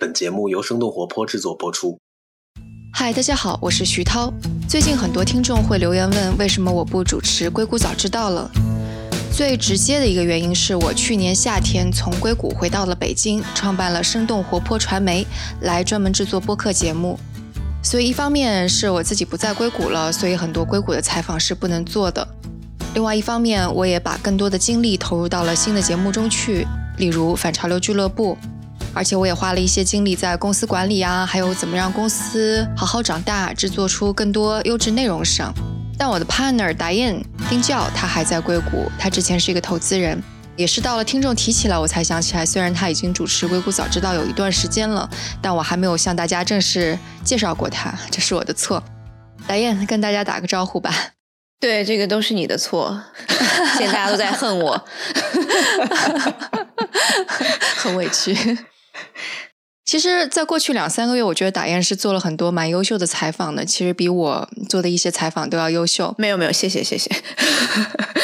本节目由生动活泼制作播出。嗨，大家好，我是徐涛。最近很多听众会留言问，为什么我不主持《硅谷早知道了》？最直接的一个原因是我去年夏天从硅谷回到了北京，创办了生动活泼传媒，来专门制作播客节目。所以一方面是我自己不在硅谷了，所以很多硅谷的采访是不能做的。另外一方面，我也把更多的精力投入到了新的节目中去，例如反潮流俱乐部。而且我也花了一些精力在公司管理啊，还有怎么让公司好好长大，制作出更多优质内容上。但我的 partner Diane 丁教他还在硅谷，他之前是一个投资人，也是到了听众提起来我才想起来。虽然他已经主持硅谷早知道有一段时间了，但我还没有向大家正式介绍过他，这是我的错。Diane 跟大家打个招呼吧。对，这个都是你的错，现在大家都在恨我，很委屈。其实，在过去两三个月，我觉得打燕是做了很多蛮优秀的采访的。其实比我做的一些采访都要优秀。没有没有，谢谢谢谢。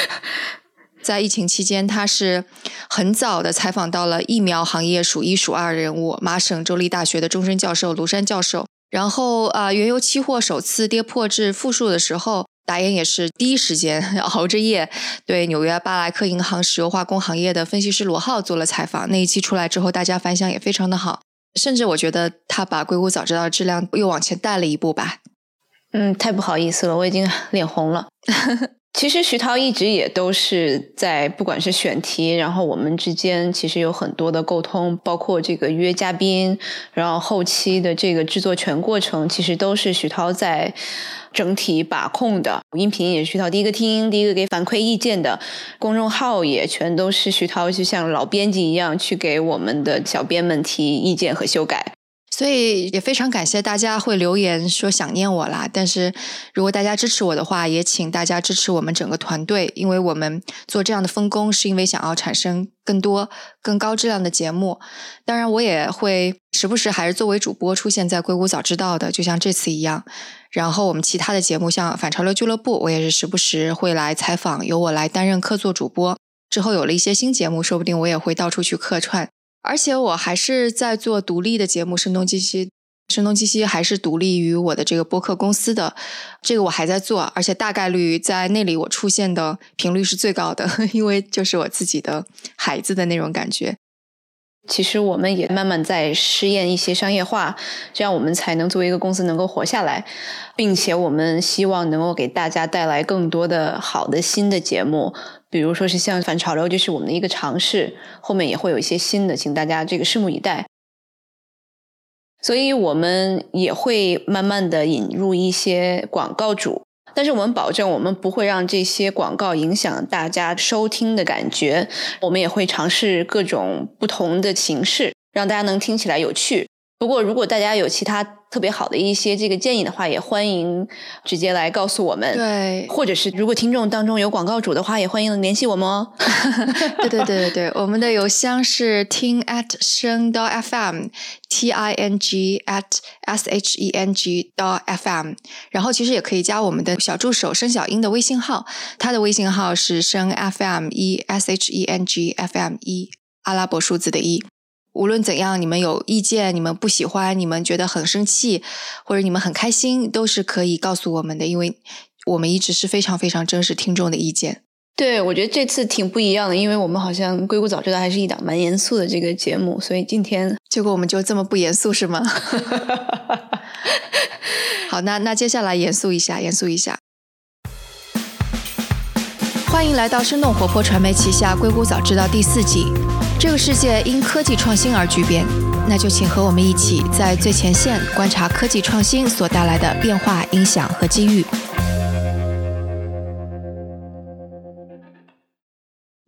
在疫情期间，他是很早的采访到了疫苗行业数一数二的人物——麻省州立大学的终身教授卢山教授。然后啊，原油期货首次跌破至负数的时候，达彦也是第一时间 熬着夜对纽约巴莱克银行石油化工行业的分析师罗浩做了采访。那一期出来之后，大家反响也非常的好。甚至我觉得他把硅谷早知道的质量又往前带了一步吧。嗯，太不好意思了，我已经脸红了。其实徐涛一直也都是在，不管是选题，然后我们之间其实有很多的沟通，包括这个约嘉宾，然后后期的这个制作全过程，其实都是徐涛在整体把控的。音频也是徐涛第一个听，第一个给反馈意见的，公众号也全都是徐涛，就像老编辑一样去给我们的小编们提意见和修改。所以也非常感谢大家会留言说想念我啦。但是如果大家支持我的话，也请大家支持我们整个团队，因为我们做这样的分工，是因为想要产生更多更高质量的节目。当然，我也会时不时还是作为主播出现在硅谷早知道的，就像这次一样。然后我们其他的节目，像反潮流俱乐部，我也是时不时会来采访，由我来担任客座主播。之后有了一些新节目，说不定我也会到处去客串。而且我还是在做独立的节目，《声东击西》，《声东击西》还是独立于我的这个播客公司的，这个我还在做，而且大概率在那里我出现的频率是最高的，因为就是我自己的孩子的那种感觉。其实我们也慢慢在试验一些商业化，这样我们才能作为一个公司能够活下来，并且我们希望能够给大家带来更多的好的新的节目。比如说是像反潮流，就是我们的一个尝试，后面也会有一些新的，请大家这个拭目以待。所以我们也会慢慢的引入一些广告主，但是我们保证我们不会让这些广告影响大家收听的感觉。我们也会尝试各种不同的形式，让大家能听起来有趣。不过如果大家有其他，特别好的一些这个建议的话，也欢迎直接来告诉我们。对，或者是如果听众当中有广告主的话，也欢迎联系我们哦。对对对对对，我们的邮箱是 ting at 声 dot fm，t i n g at s h e n g dot fm。然后其实也可以加我们的小助手申小英的微信号，他的微信号是声 fm 一 s h e n g f m 一阿拉伯数字的一。无论怎样，你们有意见，你们不喜欢，你们觉得很生气，或者你们很开心，都是可以告诉我们的，因为我们一直是非常非常珍视听众的意见。对，我觉得这次挺不一样的，因为我们好像《硅谷早知道》还是一档蛮严肃的这个节目，所以今天 结果我们就这么不严肃是吗？好，那那接下来严肃一下，严肃一下。欢迎来到生动活泼传媒旗下《硅谷早知道》第四季。这个世界因科技创新而巨变，那就请和我们一起在最前线观察科技创新所带来的变化、影响和机遇。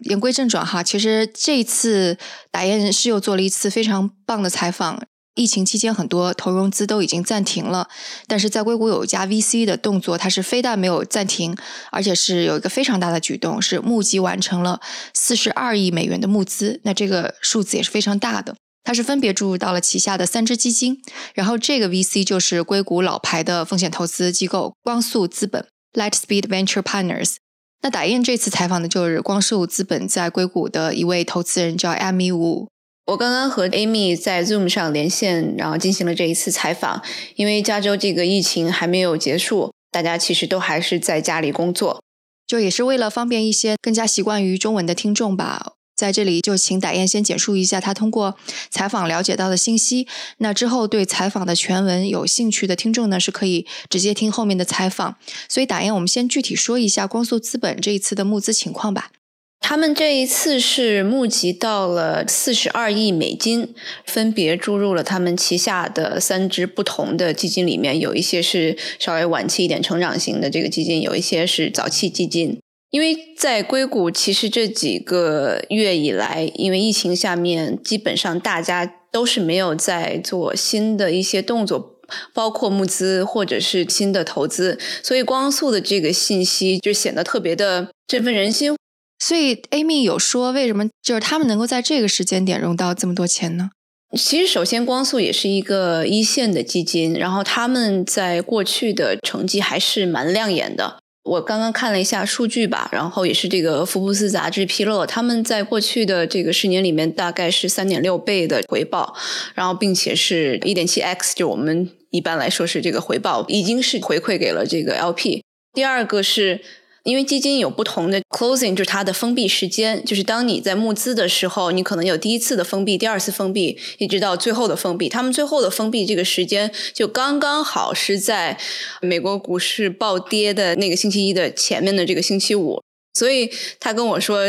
言归正传哈，其实这一次打雁是又做了一次非常棒的采访。疫情期间，很多投融资都已经暂停了，但是在硅谷有一家 VC 的动作，它是非但没有暂停，而且是有一个非常大的举动，是募集完成了四十二亿美元的募资。那这个数字也是非常大的，它是分别注入到了旗下的三只基金，然后这个 VC 就是硅谷老牌的风险投资机构光速资本 （Lightspeed Venture Partners）。那打印这次采访的就是光速资本在硅谷的一位投资人，叫 Amy Wu。我刚刚和 Amy 在 Zoom 上连线，然后进行了这一次采访。因为加州这个疫情还没有结束，大家其实都还是在家里工作，就也是为了方便一些更加习惯于中文的听众吧。在这里就请打燕先简述一下他通过采访了解到的信息。那之后对采访的全文有兴趣的听众呢，是可以直接听后面的采访。所以打燕，我们先具体说一下光速资本这一次的募资情况吧。他们这一次是募集到了四十二亿美金，分别注入了他们旗下的三支不同的基金里面，有一些是稍微晚期一点成长型的这个基金，有一些是早期基金。因为在硅谷，其实这几个月以来，因为疫情下面，基本上大家都是没有在做新的一些动作，包括募资或者是新的投资，所以光速的这个信息就显得特别的振奋人心。所以，Amy 有说为什么就是他们能够在这个时间点融到这么多钱呢？其实，首先，光速也是一个一线的基金，然后他们在过去的成绩还是蛮亮眼的。我刚刚看了一下数据吧，然后也是这个福布斯杂志披露，他们在过去的这个十年里面，大概是三点六倍的回报，然后并且是一点七 x，就我们一般来说是这个回报，已经是回馈给了这个 LP。第二个是。因为基金有不同的 closing，就是它的封闭时间，就是当你在募资的时候，你可能有第一次的封闭，第二次封闭，一直到最后的封闭。他们最后的封闭这个时间就刚刚好是在美国股市暴跌的那个星期一的前面的这个星期五，所以他跟我说，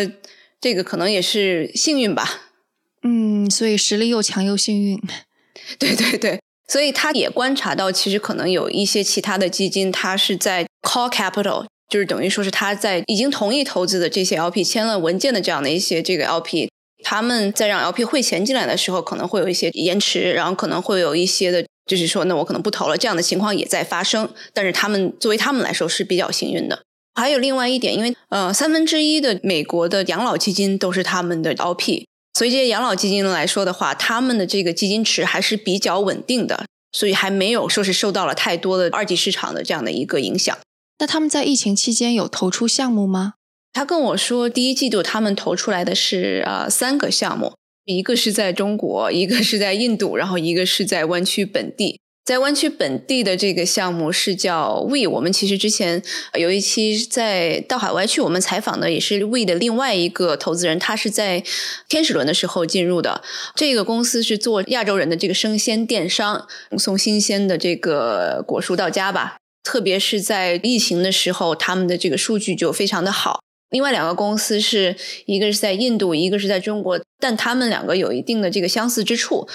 这个可能也是幸运吧。嗯，所以实力又强又幸运。对对对，所以他也观察到，其实可能有一些其他的基金，它是在 call capital。就是等于说是他在已经同意投资的这些 LP 签了文件的这样的一些这个 LP，他们在让 LP 汇钱进来的时候，可能会有一些延迟，然后可能会有一些的，就是说那我可能不投了，这样的情况也在发生。但是他们作为他们来说是比较幸运的。还有另外一点，因为呃三分之一的美国的养老基金都是他们的 LP，所以这些养老基金来说的话，他们的这个基金池还是比较稳定的，所以还没有说是受到了太多的二级市场的这样的一个影响。那他们在疫情期间有投出项目吗？他跟我说，第一季度他们投出来的是呃三个项目，一个是在中国，一个是在印度，然后一个是在湾区本地。在湾区本地的这个项目是叫 We，我们其实之前有一期在到海外去，我们采访的也是 We 的另外一个投资人，他是在天使轮的时候进入的。这个公司是做亚洲人的这个生鲜电商，送新鲜的这个果蔬到家吧。特别是在疫情的时候，他们的这个数据就非常的好。另外两个公司是一个是在印度，一个是在中国，但他们两个有一定的这个相似之处，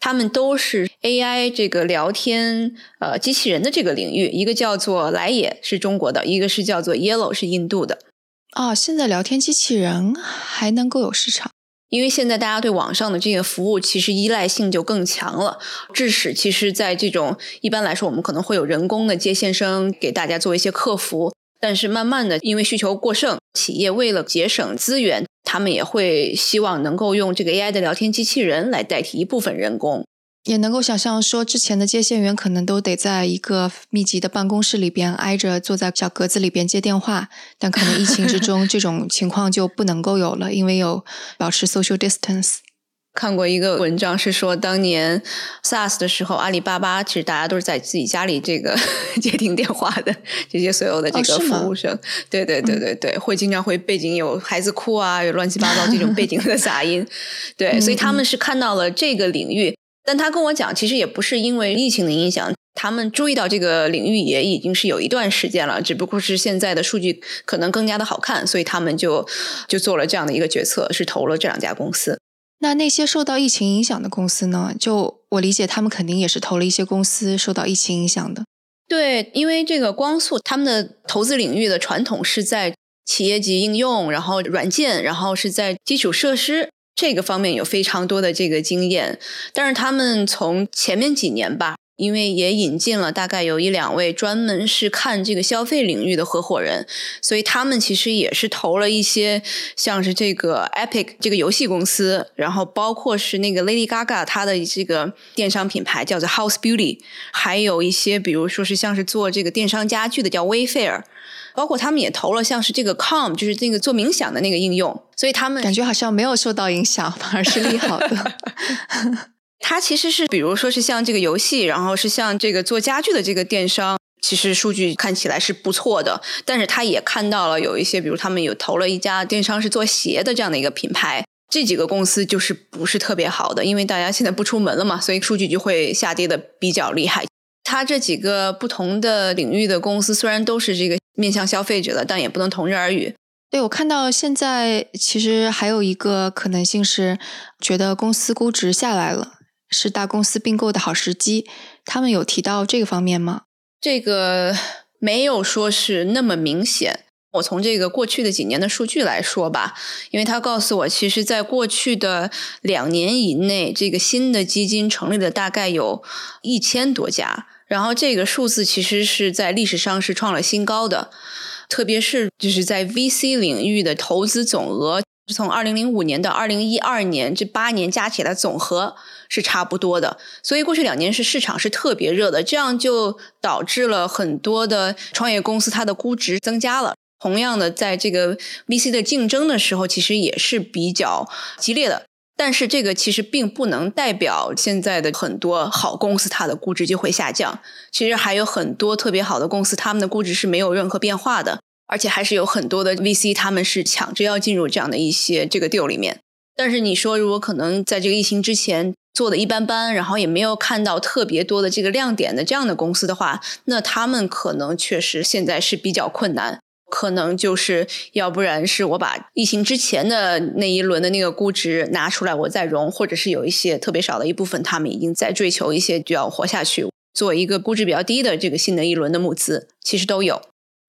他们都是 AI 这个聊天呃机器人的这个领域，一个叫做来也是中国的，一个是叫做 Yellow 是印度的。哦，现在聊天机器人还能够有市场。因为现在大家对网上的这些服务其实依赖性就更强了，致使其实，在这种一般来说，我们可能会有人工的接线生给大家做一些客服，但是慢慢的，因为需求过剩，企业为了节省资源，他们也会希望能够用这个 AI 的聊天机器人来代替一部分人工。也能够想象，说之前的接线员可能都得在一个密集的办公室里边挨着坐在小格子里边接电话，但可能疫情之 中这种情况就不能够有了，因为有保持 social distance。看过一个文章是说，当年 SARS 的时候，阿里巴巴其实大家都是在自己家里这个 接听电话的，这些所有的这个服务生，对对对对对，会经常会背景有孩子哭啊，有乱七八糟这种背景的 杂音，对，所以他们是看到了这个领域。但他跟我讲，其实也不是因为疫情的影响，他们注意到这个领域也已经是有一段时间了，只不过是现在的数据可能更加的好看，所以他们就就做了这样的一个决策，是投了这两家公司。那那些受到疫情影响的公司呢？就我理解，他们肯定也是投了一些公司受到疫情影响的。对，因为这个光速他们的投资领域的传统是在企业级应用，然后软件，然后是在基础设施。这个方面有非常多的这个经验，但是他们从前面几年吧，因为也引进了大概有一两位专门是看这个消费领域的合伙人，所以他们其实也是投了一些像是这个 Epic 这个游戏公司，然后包括是那个 Lady Gaga 她的这个电商品牌叫做 House Beauty，还有一些比如说是像是做这个电商家具的叫 Wayfair，包括他们也投了像是这个 Com，就是那个做冥想的那个应用，所以他们感觉好像没有受到影响，反而是利好的。它其实是，比如说是像这个游戏，然后是像这个做家具的这个电商，其实数据看起来是不错的。但是他也看到了有一些，比如他们有投了一家电商是做鞋的这样的一个品牌，这几个公司就是不是特别好的，因为大家现在不出门了嘛，所以数据就会下跌的比较厉害。它这几个不同的领域的公司虽然都是这个面向消费者的，但也不能同日而语。对我看到现在其实还有一个可能性是，觉得公司估值下来了。是大公司并购的好时机，他们有提到这个方面吗？这个没有说是那么明显。我从这个过去的几年的数据来说吧，因为他告诉我，其实在过去的两年以内，这个新的基金成立的大概有一千多家，然后这个数字其实是在历史上是创了新高的，特别是就是在 VC 领域的投资总额。从二零零五年到二零一二年这八年加起来总和是差不多的，所以过去两年是市场是特别热的，这样就导致了很多的创业公司它的估值增加了。同样的，在这个 VC 的竞争的时候，其实也是比较激烈的。但是这个其实并不能代表现在的很多好公司它的估值就会下降。其实还有很多特别好的公司，他们的估值是没有任何变化的。而且还是有很多的 VC，他们是抢着要进入这样的一些这个 deal 里面。但是你说，如果可能在这个疫情之前做的一般般，然后也没有看到特别多的这个亮点的这样的公司的话，那他们可能确实现在是比较困难。可能就是要不然是我把疫情之前的那一轮的那个估值拿出来，我再融，或者是有一些特别少的一部分，他们已经在追求一些就要活下去，做一个估值比较低的这个新的一轮的募资，其实都有。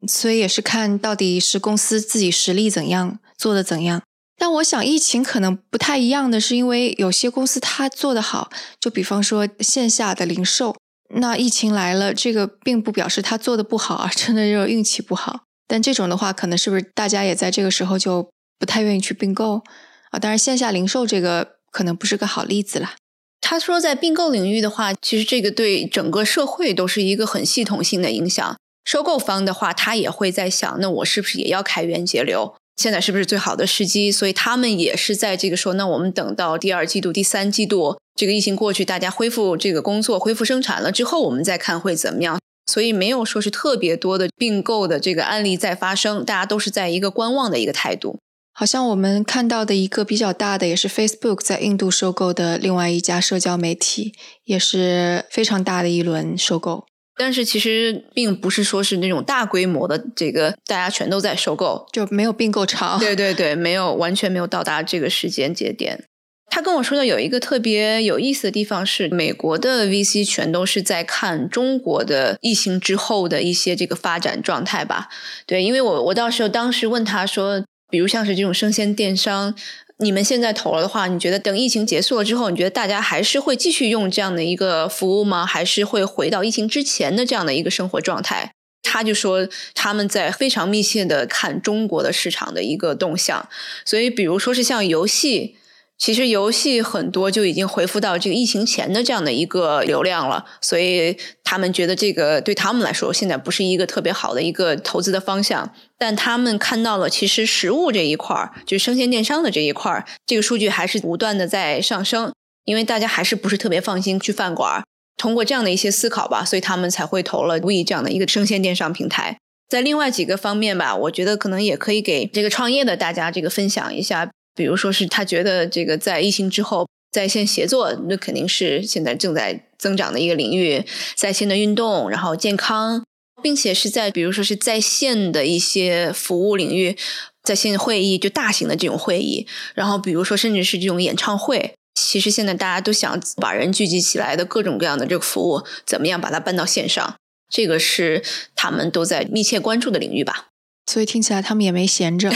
所以也是看到底是公司自己实力怎样做的怎样，但我想疫情可能不太一样的是，因为有些公司它做得好，就比方说线下的零售，那疫情来了，这个并不表示它做的不好啊，真的就是运气不好。但这种的话，可能是不是大家也在这个时候就不太愿意去并购啊？当然线下零售这个可能不是个好例子啦。他说在并购领域的话，其实这个对整个社会都是一个很系统性的影响。收购方的话，他也会在想，那我是不是也要开源节流？现在是不是最好的时机？所以他们也是在这个说，那我们等到第二季度、第三季度，这个疫情过去，大家恢复这个工作、恢复生产了之后，我们再看会怎么样。所以没有说是特别多的并购的这个案例在发生，大家都是在一个观望的一个态度。好像我们看到的一个比较大的，也是 Facebook 在印度收购的另外一家社交媒体，也是非常大的一轮收购。但是其实并不是说是那种大规模的，这个大家全都在收购，就没有并购潮。对对对，没有完全没有到达这个时间节点。他跟我说的有一个特别有意思的地方是，美国的 VC 全都是在看中国的疫情之后的一些这个发展状态吧？对，因为我我到时候当时问他说，比如像是这种生鲜电商。你们现在投了的话，你觉得等疫情结束了之后，你觉得大家还是会继续用这样的一个服务吗？还是会回到疫情之前的这样的一个生活状态？他就说他们在非常密切的看中国的市场的一个动向，所以比如说是像游戏。其实游戏很多就已经恢复到这个疫情前的这样的一个流量了，所以他们觉得这个对他们来说现在不是一个特别好的一个投资的方向。但他们看到了，其实食物这一块儿，就是生鲜电商的这一块儿，这个数据还是不断的在上升，因为大家还是不是特别放心去饭馆。通过这样的一些思考吧，所以他们才会投了 We 这样的一个生鲜电商平台。在另外几个方面吧，我觉得可能也可以给这个创业的大家这个分享一下。比如说是他觉得这个在疫情之后，在线协作那肯定是现在正在增长的一个领域，在线的运动，然后健康，并且是在比如说是在线的一些服务领域，在线会议就大型的这种会议，然后比如说甚至是这种演唱会，其实现在大家都想把人聚集起来的各种各样的这个服务，怎么样把它搬到线上，这个是他们都在密切关注的领域吧。所以听起来他们也没闲着，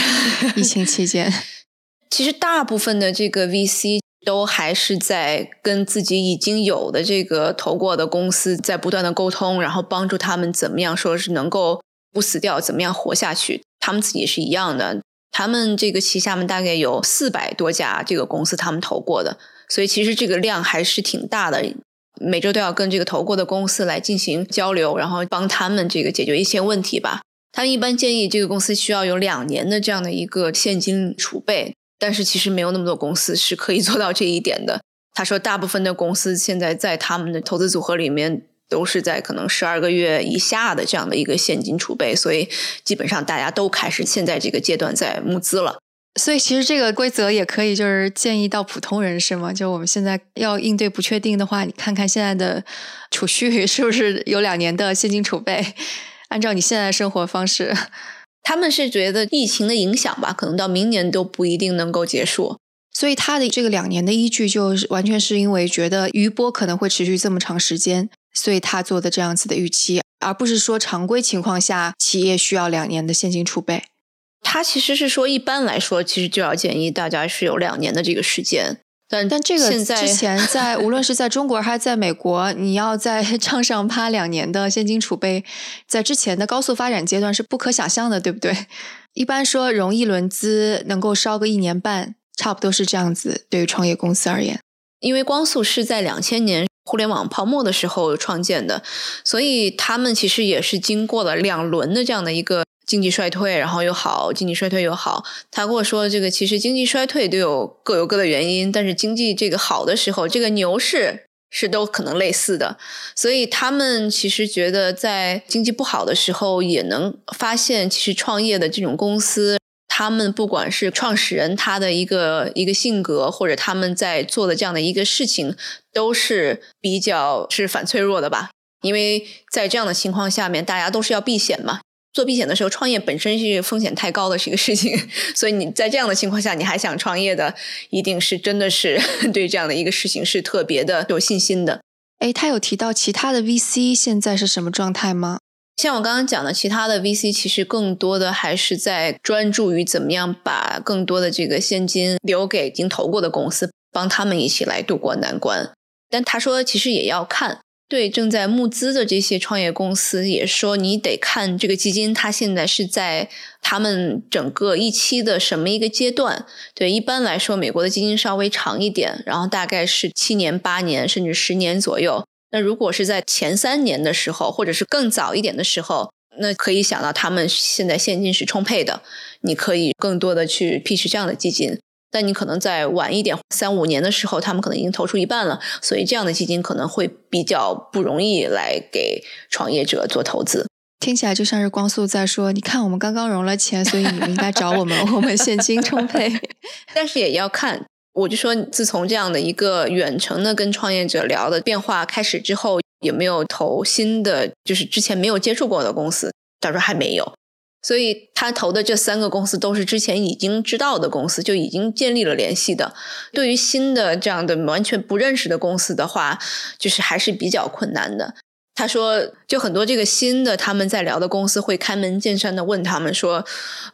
疫情期间。其实大部分的这个 VC 都还是在跟自己已经有的这个投过的公司在不断的沟通，然后帮助他们怎么样说是能够不死掉，怎么样活下去。他们自己是一样的，他们这个旗下面大概有四百多家这个公司，他们投过的，所以其实这个量还是挺大的。每周都要跟这个投过的公司来进行交流，然后帮他们这个解决一些问题吧。他们一般建议这个公司需要有两年的这样的一个现金储备。但是其实没有那么多公司是可以做到这一点的。他说，大部分的公司现在在他们的投资组合里面都是在可能十二个月以下的这样的一个现金储备，所以基本上大家都开始现在这个阶段在募资了。所以其实这个规则也可以就是建议到普通人是吗？就我们现在要应对不确定的话，你看看现在的储蓄是不是有两年的现金储备？按照你现在的生活方式。他们是觉得疫情的影响吧，可能到明年都不一定能够结束，所以他的这个两年的依据，就是完全是因为觉得余波可能会持续这么长时间，所以他做的这样子的预期，而不是说常规情况下企业需要两年的现金储备。他其实是说，一般来说，其实就要建议大家是有两年的这个时间。但但这个之前 在无论是在中国还是在美国，你要在 账上趴两年的现金储备，在之前的高速发展阶段是不可想象的，对不对？一般说容易轮资能够烧个一年半，差不多是这样子。对于创业公司而言，因为光速是在两千年互联网泡沫的时候创建的，所以他们其实也是经过了两轮的这样的一个。经济衰退，然后又好，经济衰退又好。他跟我说，这个其实经济衰退都有各有各的原因，但是经济这个好的时候，这个牛市是都可能类似的。所以他们其实觉得，在经济不好的时候，也能发现，其实创业的这种公司，他们不管是创始人他的一个一个性格，或者他们在做的这样的一个事情，都是比较是反脆弱的吧。因为在这样的情况下面，大家都是要避险嘛。做避险的时候，创业本身是风险太高的是一个事情，所以你在这样的情况下，你还想创业的，一定是真的是 对这样的一个事情是特别的有信心的。哎，他有提到其他的 VC 现在是什么状态吗？像我刚刚讲的，其他的 VC 其实更多的还是在专注于怎么样把更多的这个现金留给已经投过的公司，帮他们一起来渡过难关。但他说，其实也要看。对正在募资的这些创业公司也说，你得看这个基金，它现在是在他们整个一期的什么一个阶段。对，一般来说，美国的基金稍微长一点，然后大概是七年、八年甚至十年左右。那如果是在前三年的时候，或者是更早一点的时候，那可以想到他们现在现金是充沛的，你可以更多的去 pitch 这样的基金。但你可能在晚一点，三五年的时候，他们可能已经投出一半了，所以这样的基金可能会比较不容易来给创业者做投资。听起来就像是光速在说：“你看，我们刚刚融了钱，所以你们应该找我们，我们现金充沛。”但是也要看，我就说，自从这样的一个远程的跟创业者聊的变化开始之后，有没有投新的，就是之前没有接触过的公司？他说还没有。所以他投的这三个公司都是之前已经知道的公司，就已经建立了联系的。对于新的这样的完全不认识的公司的话，就是还是比较困难的。他说，就很多这个新的他们在聊的公司会开门见山的问他们说：“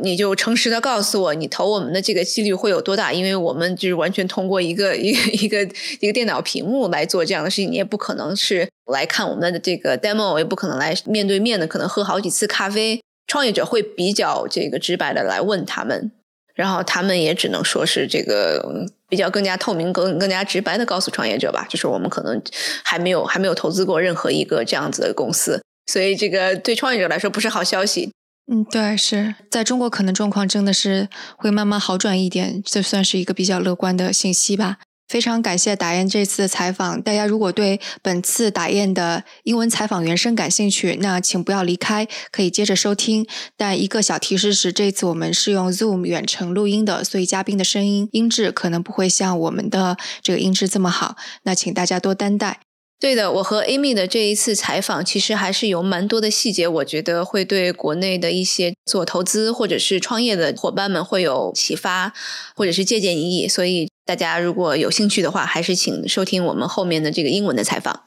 你就诚实的告诉我，你投我们的这个几率会有多大？因为我们就是完全通过一个一个一个一个电脑屏幕来做这样的事情，你也不可能是来看我们的这个 demo，也不可能来面对面的，可能喝好几次咖啡。”创业者会比较这个直白的来问他们，然后他们也只能说是这个比较更加透明、更更加直白的告诉创业者吧，就是我们可能还没有还没有投资过任何一个这样子的公司，所以这个对创业者来说不是好消息。嗯，对，是在中国可能状况真的是会慢慢好转一点，这算是一个比较乐观的信息吧。非常感谢打雁这次的采访。大家如果对本次打雁的英文采访原声感兴趣，那请不要离开，可以接着收听。但一个小提示是，这次我们是用 Zoom 远程录音的，所以嘉宾的声音音质可能不会像我们的这个音质这么好。那请大家多担待。对的，我和 Amy 的这一次采访，其实还是有蛮多的细节，我觉得会对国内的一些做投资或者是创业的伙伴们会有启发，或者是借鉴意义。所以大家如果有兴趣的话，还是请收听我们后面的这个英文的采访。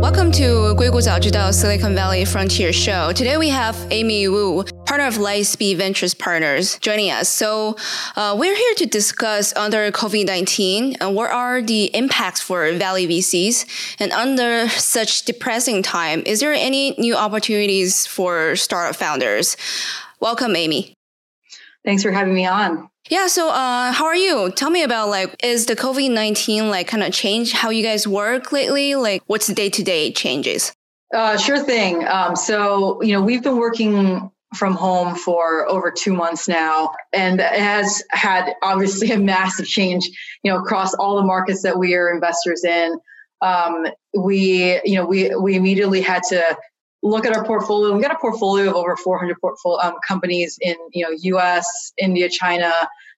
Welcome to 硅谷早知道 Silicon Valley Frontier Show. Today we have Amy Wu, partner of Lightspeed Ventures Partners, joining us. So uh, we're here to discuss under COVID-19 and what are the impacts for Valley VCs. And under such depressing time, is there any new opportunities for startup founders? Welcome, Amy. Thanks for having me on. Yeah. So, uh, how are you? Tell me about like, is the COVID nineteen like kind of changed how you guys work lately? Like, what's the day to day changes? Uh, sure thing. Um, so, you know, we've been working from home for over two months now, and it has had obviously a massive change, you know, across all the markets that we are investors in. Um, we, you know, we we immediately had to look at our portfolio. We got a portfolio of over 400 portfolio um, companies in you know U.S., India, China,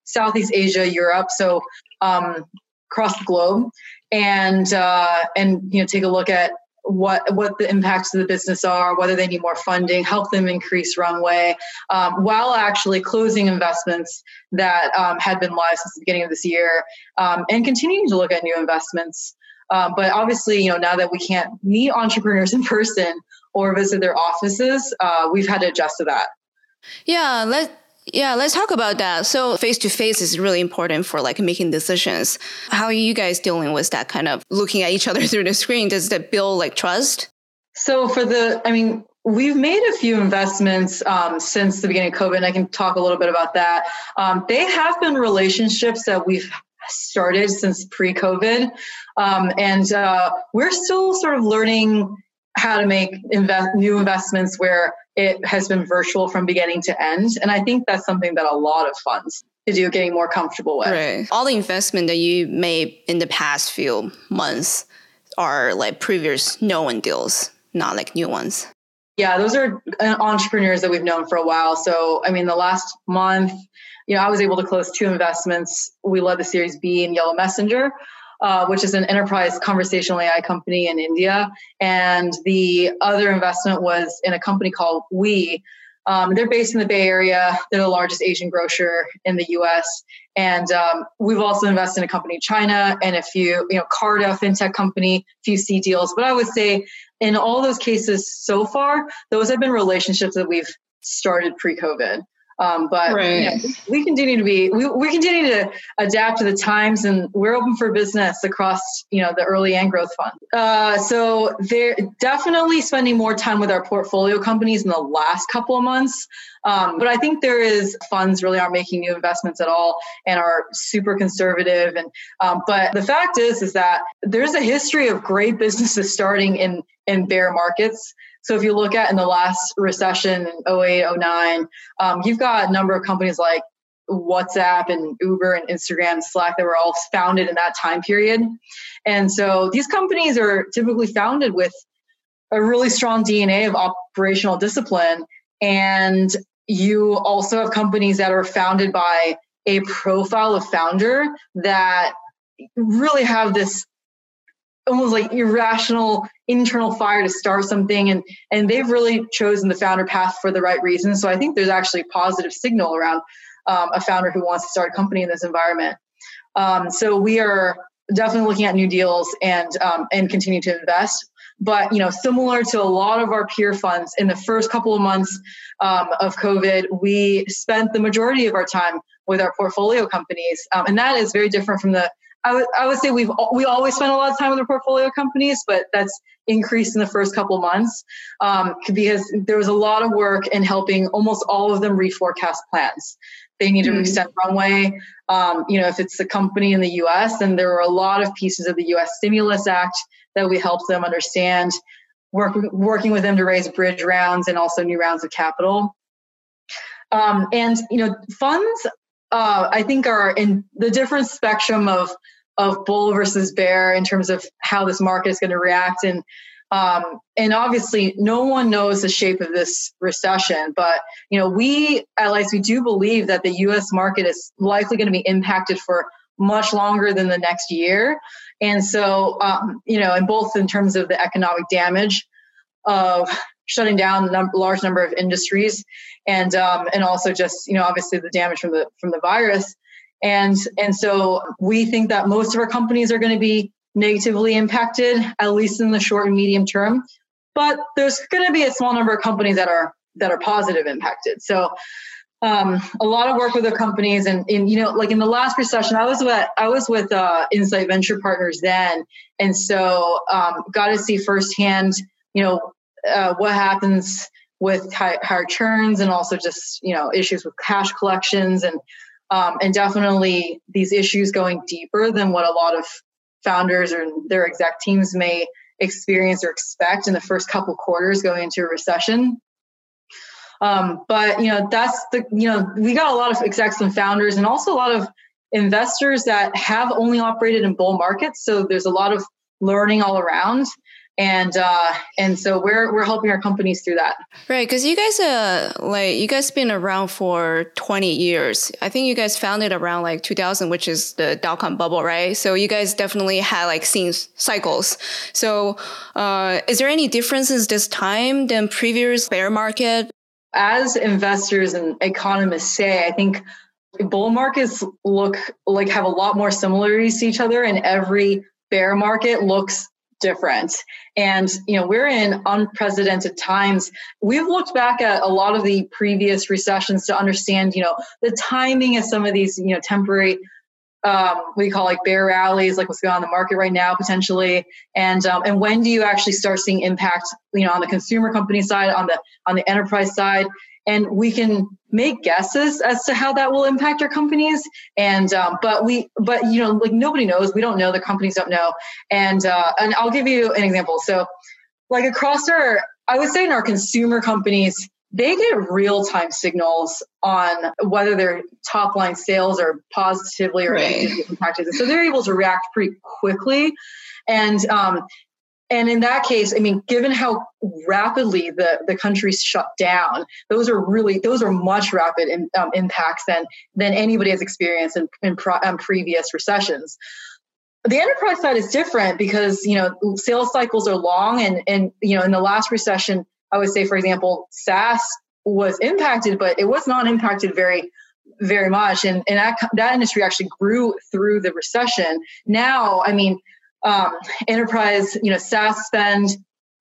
Southeast Asia, Europe. So um, across the globe, and uh, and you know take a look at what what the impacts of the business are, whether they need more funding, help them increase runway, um, while actually closing investments that um, had been live since the beginning of this year, um, and continuing to look at new investments. Um, but obviously, you know, now that we can't meet entrepreneurs in person or visit their offices, uh, we've had to adjust to that. Yeah, let yeah, let's talk about that. So face to face is really important for like making decisions. How are you guys dealing with that kind of looking at each other through the screen? Does that build like trust? So for the, I mean, we've made a few investments um, since the beginning of COVID. And I can talk a little bit about that. Um, they have been relationships that we've started since pre-COVID, um, and uh, we're still sort of learning how to make invest, new investments where it has been virtual from beginning to end. And I think that's something that a lot of funds to do getting more comfortable with. Right. All the investment that you made in the past few months are like previous known deals, not like new ones. Yeah, those are uh, entrepreneurs that we've known for a while. So, I mean, the last month, you know, I was able to close two investments. We led the Series B in Yellow Messenger, uh, which is an enterprise conversational AI company in India. And the other investment was in a company called Weee. Um, they're based in the Bay Area. They're the largest Asian grocer in the U.S. And um, we've also invested in a company in China and a few, you know, Carta, fintech company, few C deals. But I would say in all those cases so far, those have been relationships that we've started pre-COVID. Um, but right. you know, we continue to be we, we continue to adapt to the times, and we're open for business across you know the early and growth fund. Uh, so they're definitely spending more time with our portfolio companies in the last couple of months. Um, but I think there is funds really aren't making new investments at all and are super conservative. And um, but the fact is is that there's a history of great businesses starting in in bear markets. So if you look at in the last recession in 08, 09, um, you've got a number of companies like WhatsApp and Uber and Instagram, and Slack that were all founded in that time period. And so these companies are typically founded with a really strong DNA of operational discipline. And you also have companies that are founded by a profile of founder that really have this almost like irrational internal fire to start something and and they've really chosen the founder path for the right reasons so i think there's actually a positive signal around um, a founder who wants to start a company in this environment. Um, so we are definitely looking at new deals and um, and continue to invest. But you know similar to a lot of our peer funds in the first couple of months um, of covid we spent the majority of our time with our portfolio companies um, and that is very different from the I would, I would say we've we always spend a lot of time with our portfolio companies, but that's increased in the first couple months um, because there was a lot of work in helping almost all of them reforecast plans. They mm-hmm. to extend runway. Um, you know, if it's a company in the U.S., then there were a lot of pieces of the U.S. Stimulus Act that we helped them understand. Work, working with them to raise bridge rounds and also new rounds of capital. Um, and you know, funds uh, I think are in the different spectrum of of bull versus bear in terms of how this market is going to react. And um, and obviously no one knows the shape of this recession but you know we at least we do believe that the us market is likely going to be impacted for much longer than the next year. And so um, you know and both in terms of the economic damage of shutting down a num- large number of industries and um, and also just you know obviously the damage from the from the virus. And and so we think that most of our companies are going to be negatively impacted at least in the short and medium term. But there's going to be a small number of companies that are that are positive impacted. So um, a lot of work with the companies and, and you know like in the last recession i was with i was with uh, insight venture partners then. And so um, got to see firsthand you know uh, what happens with high, higher churns and also just you know issues with cash collections and um, and definitely these issues going deeper than what a lot of founders or their exec teams may experience or expect in the first couple quarters going into a recession um, but you know, that's the you know we got a lot of execs and founders, and also a lot of investors that have only operated in bull markets. So there's a lot of learning all around and uh, and so we're we're helping our companies through that. Right, because you guys are like you guys been around for twenty years. I think you guys founded it around like two thousand, which is the dot com bubble, right? So you guys definitely had like seen cycles. So uh, is there any differences this time than previous bear market? as investors and economists say, I think bull markets look like have a lot more similarities to each other, and every bear market looks different. And you know, we're in unprecedented times. We've looked back at a lot of the previous recessions to understand, you know, the timing of some of these, you know, temporary um, we call like bear rallies, like what's going on in the market right now potentially, and um, and when do you actually start seeing impact, you know, on the consumer company side, on the on the enterprise side, and we can make guesses as to how that will impact our companies, and um, but we but you know like nobody knows, we don't know, the companies don't know, and uh, and I'll give you an example. So, like across our, I would say in our consumer companies they get real time signals on whether their top line sales are positively or right. negatively impacted. So they're able to react pretty quickly. And um, and in that case, I mean, given how rapidly the, the country's shut down, those are really those are much rapid in, um, impacts than than anybody has experienced in, in pro, um, previous recessions. The enterprise side is different because you know sales cycles are long, and and you know in the last recession, I would say, for example, SaaS was impacted, but it was not impacted very, very much. And, and that, that industry actually grew through the recession. Now, I mean, um, enterprise, you know, SaaS spend,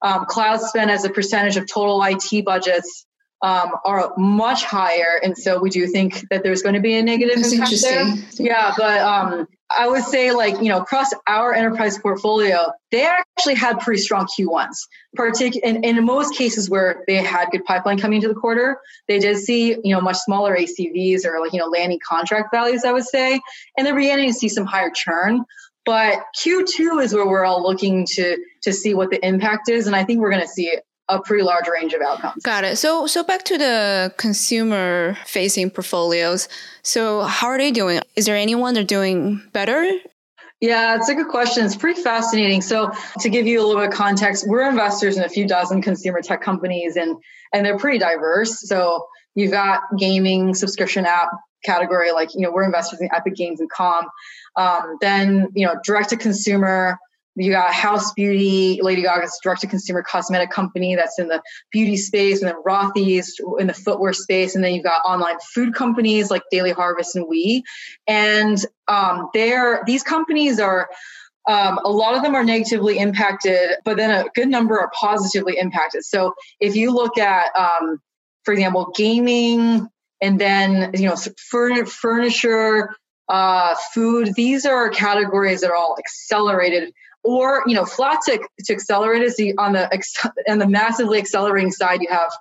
um, cloud spend as a percentage of total IT budgets um, are much higher, and so we do think that there's going to be a negative That's impact there. Yeah, but um, I would say, like you know, across our enterprise portfolio, they actually had pretty strong Q1s. Partic- and, and in most cases where they had good pipeline coming into the quarter, they did see you know much smaller ACVs or like you know landing contract values. I would say, and they're beginning to see some higher churn. But Q2 is where we're all looking to to see what the impact is, and I think we're going to see a pretty large range of outcomes. Got it. So so back to the consumer facing portfolios. So how are they doing? Is there anyone they're doing better? Yeah, it's a good question. It's pretty fascinating. So to give you a little bit of context, we're investors in a few dozen consumer tech companies and and they're pretty diverse. So you've got gaming subscription app category, like you know, we're investors in Epic Games and Calm. Um, then you know, direct to consumer, you got House Beauty, Lady Gaga's direct to consumer cosmetic company that's in the beauty space, and then Rothy's in the footwear space, and then you've got online food companies like Daily Harvest and Weee, and um, they're these companies are. Um, a lot of them are negatively impacted, but then a good number are positively impacted. So if you look at, um, for example, gaming, and then you know furniture, uh, food, these are categories that are all accelerated. Or you know flat to, to accelerate is the on the and the massively accelerating side you have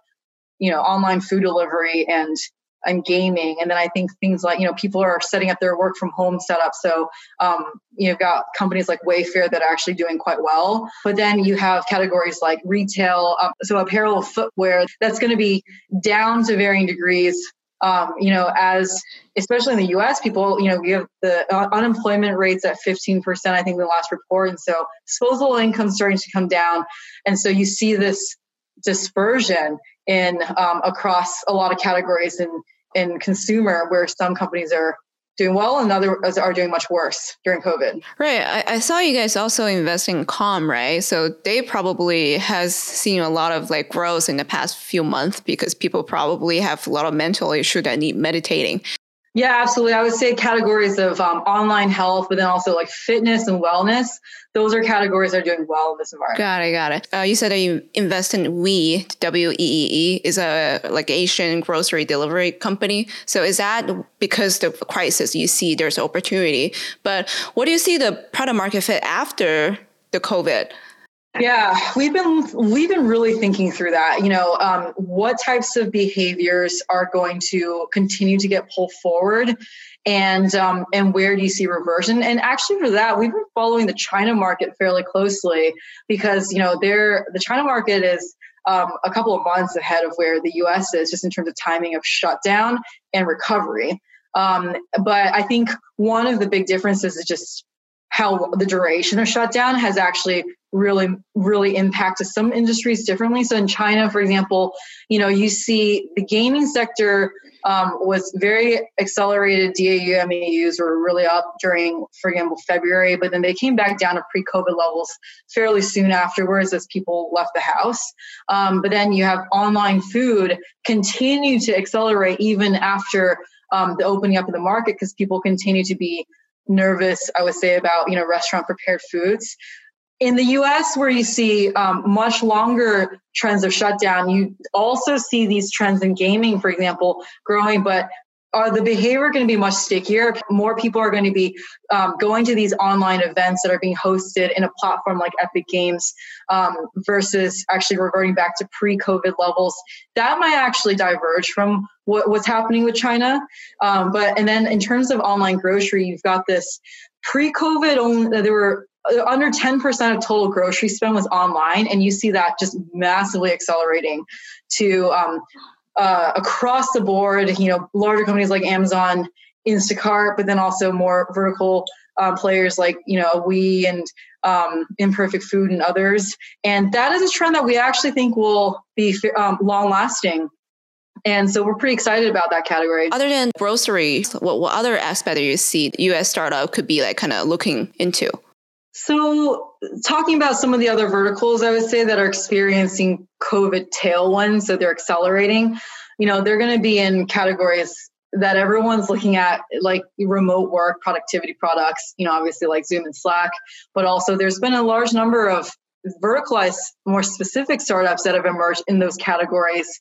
you know online food delivery and and gaming. And then i think things like you know people are setting up their work from home setup. So um, you've got companies like wayfair that are actually doing quite well. But then you have categories like retail um, so apparel footwear that's going to be down to varying degrees um, you know, as especially in the U.S., people, you know, we have the unemployment rates at 15 percent, I think, in the last report, and so disposable income starting to come down, and so you see this dispersion in um, across a lot of categories in in consumer, where some companies are doing well and others are doing much worse during COVID. Right. I, I, saw you guys also invest in Calm, right? So they probably has seen a lot of like growth in the past few months because people probably have a lot of mental issue that need meditating. Yeah, absolutely. I would say categories of um, online health, but then also like fitness and wellness. Those are categories that are doing well in this environment. Got it, got it. Uh, you said that you invest in Weee, W E E E, is a like Asian grocery delivery company. So is that because the crisis you see there's opportunity? But what do you see the product market fit after the COVID? Yeah, we've been we've been really thinking through that. You know, um, what types of behaviors are going to continue to get pulled forward, and um, and where do you see reversion? And actually, for that, we've been following the China market fairly closely because you know, there the China market is um, a couple of months ahead of where the U.S. is, just in terms of timing of shutdown and recovery. Um, but I think one of the big differences is just how the duration of shutdown has actually really really impacted some industries differently. So in china for example you know you see the gaming sector um, was very accelerated. DAU MAUs were really up during for example february but then they came back down to pre-covid levels fairly soon afterwards as people left the house. Um, but then you have online food continue to accelerate even after um, the opening up of the market because people continue to be nervous, I would say, about you know restaurant prepared foods. In the U.S., where you see um, much longer trends of shutdown, you also see these trends in gaming, for example, growing. But are the behavior going to be much stickier? More people are going to be um, going to these online events that are being hosted in a platform like Epic Games um, versus actually reverting back to pre-COVID levels. That might actually diverge from what, what's happening with China. Um, but and then in terms of online grocery, you've got this pre-COVID. Only, there were uh, under 10% of total grocery spend was online and you see that just massively accelerating to um, uh, across the board, you know, larger companies like Amazon, Instacart, but then also more vertical um, players like, you know, Weee and um, Imperfect Food and others. And that is a trend that we actually think will be um, long lasting. And so we're pretty excited about that category. Other than grocery, what, what other aspect do you see US startup could be like kind of looking into? So, talking about some of the other verticals, I would say that are experiencing COVID tailwinds, so they're accelerating. You know, they're going to be in categories that everyone's looking at, like remote work, productivity products. You know, obviously like Zoom and Slack, but also there's been a large number of verticalized, more specific startups that have emerged in those categories.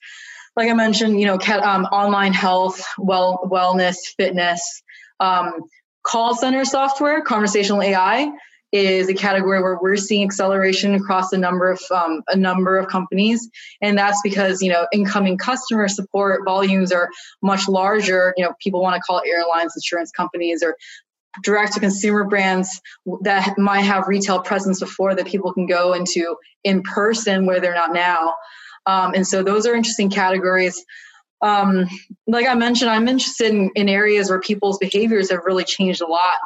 Like I mentioned, you know, um, online health, well, wellness, fitness, um, call center software, conversational AI is a category where we're seeing acceleration across a number of um, a number of companies, and that's because you know incoming customer support volumes are much larger. You know, people want to call airlines, insurance companies, or direct to consumer brands that might have retail presence before that people can go into in person where they're not now. Um, and so those are interesting categories. Um, like I mentioned, I'm interested in, in areas where people's behaviors have really changed a lot,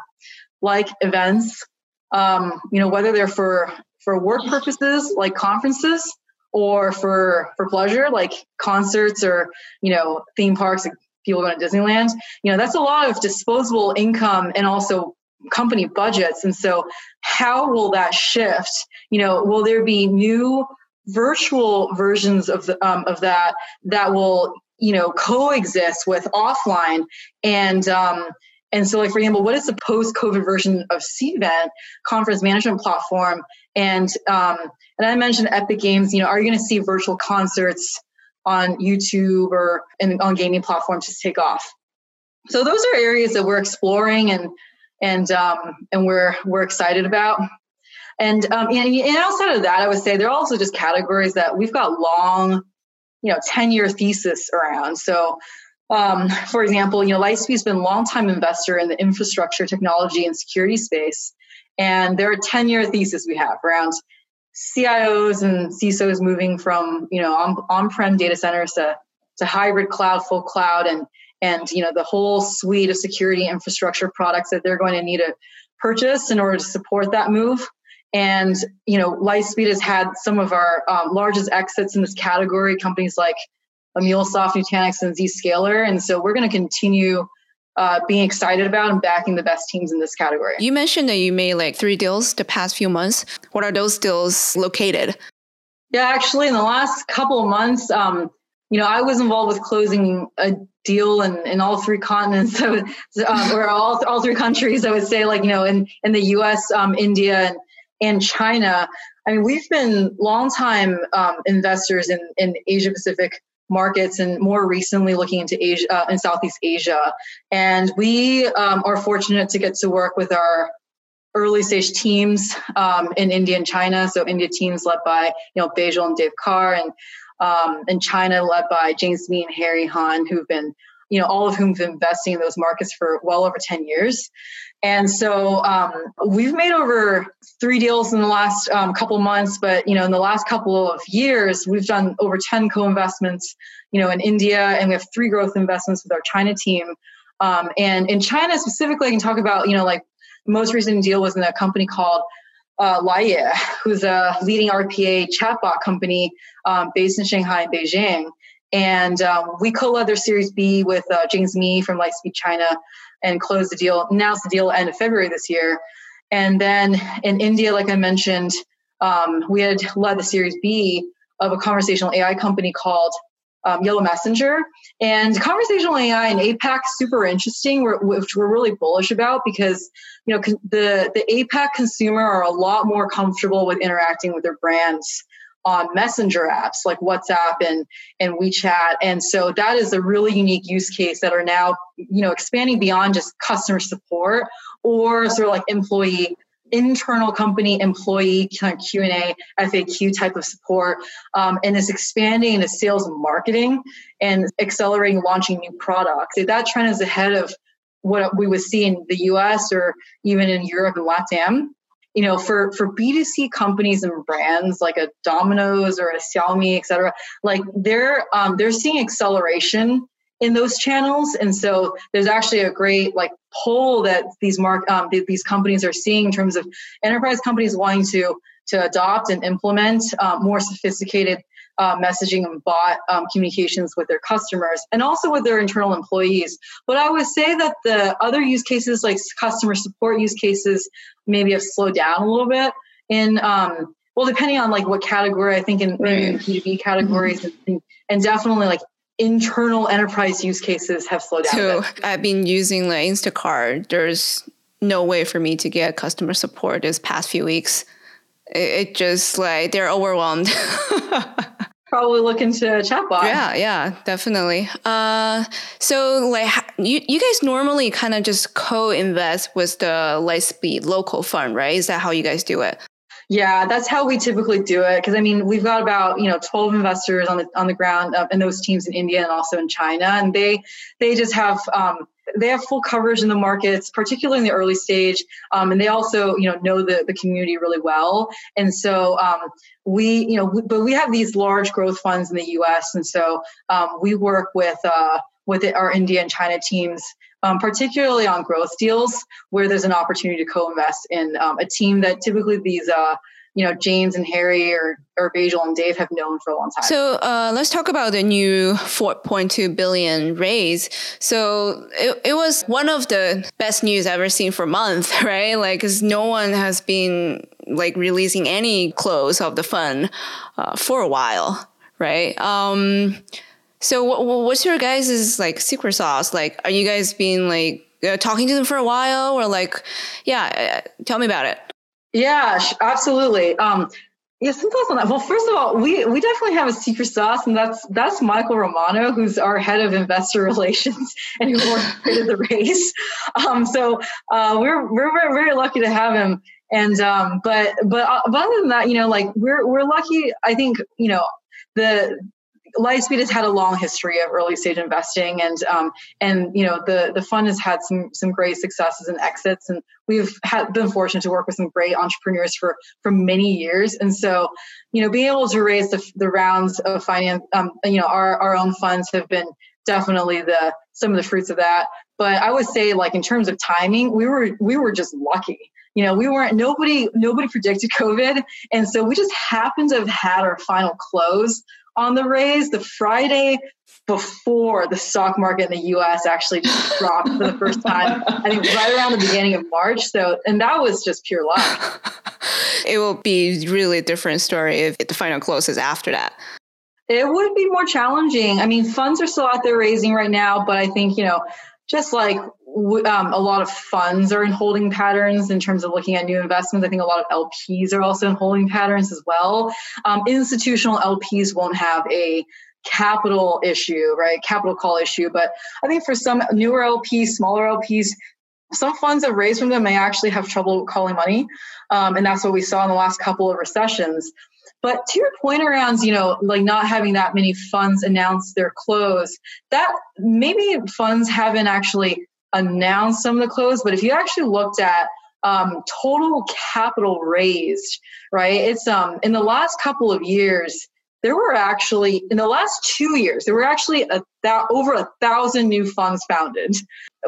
like events, um, you know, whether they're for for work purposes like conferences or for for pleasure like concerts or you know theme parks like people going to disneyland you know that's a lot of disposable income and also company budgets. And so how will that shift? You know will there be new virtual versions of the, um, of that that will you know coexist with offline? And um, and so, like for example, what is the post-COVID version of Cvent conference management platform? And um, and I mentioned Epic Games. You know, are you going to see virtual concerts on YouTube or in, on gaming platforms to take off? So those are areas that we're exploring and and um, and we're we're excited about. And, um, and and outside of that, I would say they're also just categories that we've got long, you know, ten year thesis around. So um, for example, you know, Lightspeed's been a long-time investor in the infrastructure, technology, and security space. And there are 10-year thesis we have around CIOs and CISOs moving from, you know, on, on-prem data centers to, to hybrid cloud, full cloud, and and you know the whole suite of security infrastructure products that they're going to need to purchase in order to support that move. And you know, Lightspeed has had some of our um, largest exits in this category. Companies like MuleSoft, Nutanix, and Zscaler. And so we're going to continue uh, being excited about and backing the best teams in this category. You mentioned that you made like three deals the past few months. What are those deals located? Yeah, actually, in the last couple of months, um, you know, I was involved with closing a deal in, in all three continents, so, um, or all, all three countries. I would say, like you know, in in the U.S., um, India, and and China. I mean, we've been long time um, investors in in Asia Pacific markets and more recently looking into Asia uh, in Southeast Asia. And we um, are fortunate to get to work with our early stage teams um, in India and China. So India teams led by you know Bejul and Dev Khare, and um, in China led by James Mi and Harry Han, who've been you know all of whom have been investing in those markets for well over 10 years and so um, we've made over three deals in the last um, couple months but you know in the last couple of years we've done over 10 co-investments you know in india and we have three growth investments with our china team um, and in china specifically i can talk about you know like most recent deal was in a company called uh, who's a leading RPA chatbot company um, based in Shanghai and Beijing. And um, we co-led their Series B with uh, James Mi from Lightspeed China and closed the deal, announced the deal end of February this year. And then in India, like I mentioned, um, we had led the Series B of a conversational AI company called um, Yellow Messenger. And conversational AI and APAC super interesting, which we're really bullish about because you know the the APAC consumer are a lot more comfortable with interacting with their brands on messenger apps like WhatsApp and and WeChat. And so that is a really unique use case that are now you know expanding beyond just customer support or sort of like employee internal company employee kind of q&a faq type of support um, and is expanding into sales and marketing and accelerating launching new products that trend is ahead of what we would see in the us or even in europe and latam you know for for b2c companies and brands like a domino's or a xiaomi et cetera like they're um, they're seeing acceleration in those channels. And so there's actually a great like pull that these mark um, these companies are seeing in terms of enterprise companies wanting to to adopt and implement um, more sophisticated uh, messaging and bot um, communications with their customers and also with their internal employees. But I would say that the other use cases, like customer support use cases, maybe have slowed down a little bit. In um, well, depending on like what category, I think in maybe in B2B categories, mm-hmm. and, and definitely like internal enterprise use cases have slowed down. So I've been using like Instacart. There's no way for me to get customer support this past few weeks. It, it just like they're overwhelmed. Probably look into chatbot. Yeah, yeah, definitely. Uh, so like you, you guys normally kind of just co-invest with the Lightspeed local fund, right? Is that how you guys do it? Yeah, that's how we typically do it. Because I mean, we've got about you know 12 investors on the on the ground uh, in those teams in India and also in China, and they they just have um, they have full coverage in the markets, particularly in the early stage, um, and they also you know know the the community really well. And so um, we you know, we, but we have these large growth funds in the U.S., and so um, we work with. Uh, with our India and China teams um, particularly on growth deals where there's an opportunity to co-invest in um, a team that typically these uh, you know James and Harry or or Bejul and Dev have known for a long time. So uh, let's talk about the new 4.2 billion raise. So it, it was one of the best news I've ever seen for months, right? Like, because no one has been like releasing any close of the fund uh, for a while, right? Um, so what, what's your guys' like secret sauce? Like, are you guys being like uh, talking to them for a while or like, yeah, uh, tell me about it. Yeah, absolutely. Um, yeah, some thoughts on that. Well, first of all, we we definitely have a secret sauce, and that's that's Michael Romano, who's our head of investor relations and who orchestrated the race. Um, so uh, we're we're very, very lucky to have him. And um, but but, uh, but other than that, you know, like we're we're lucky. I think you know the Lightspeed has had a long history of early stage investing, and um, and you know the the fund has had some some great successes and exits, and we've had, been fortunate to work with some great entrepreneurs for for many years, and so you know being able to raise the, the rounds of finance, um, you know our our own funds have been definitely the some of the fruits of that. But I would say like in terms of timing, we were we were just lucky. You know we weren't nobody nobody predicted covid. And so we just happened to have had our final close on the raise the Friday before the stock market in the US actually just dropped for the first time, I think right around the beginning of March. So, and that was just pure luck. it will be really a different story if the final closes after that. It would be more challenging. I mean, funds are still out there raising right now, but I think, you know, just like um, a lot of funds are in holding patterns in terms of looking at new investments. I think a lot of LPs are also in holding patterns as well. Um, institutional LPs won't have a capital issue, right? Capital call issue. But I think for some newer LPs, smaller LPs, some funds that raise from them may actually have trouble calling money. Um, and that's what we saw in the last couple of recessions. But to your point around, you know, like not having that many funds announce their close, that maybe funds haven't actually announced some of the close, but if you actually looked at um, total capital raised, right? It's um in the last couple of years, there were actually in the last two years there were actually a that over a thousand new funds founded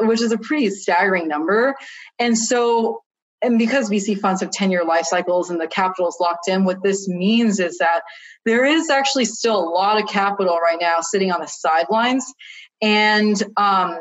which is a pretty staggering number and so and because vc funds have 10 year life cycles and the capital is locked in what this means is that there is actually still a lot of capital right now sitting on the sidelines and um,